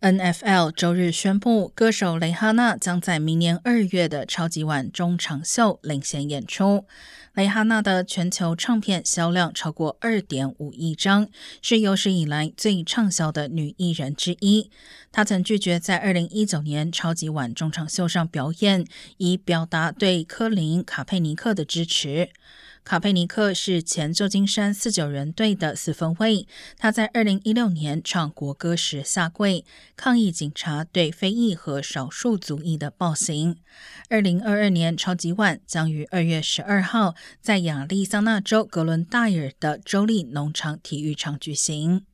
N.F.L. 周日宣布，歌手蕾哈娜将在明年二月的超级碗中场秀领衔演出。蕾哈娜的全球唱片销量超过二点五亿张，是有史以来最畅销的女艺人之一。她曾拒绝在二零一九年超级碗中场秀上表演，以表达对科林·卡佩尼克的支持。卡佩尼克是前旧金山四九人队的四分卫，他在二零一六年唱国歌时下跪，抗议警察对非裔和少数族裔的暴行。二零二二年超级碗将于二月十二号在亚利桑那州格伦戴尔的州立农场体育场举行。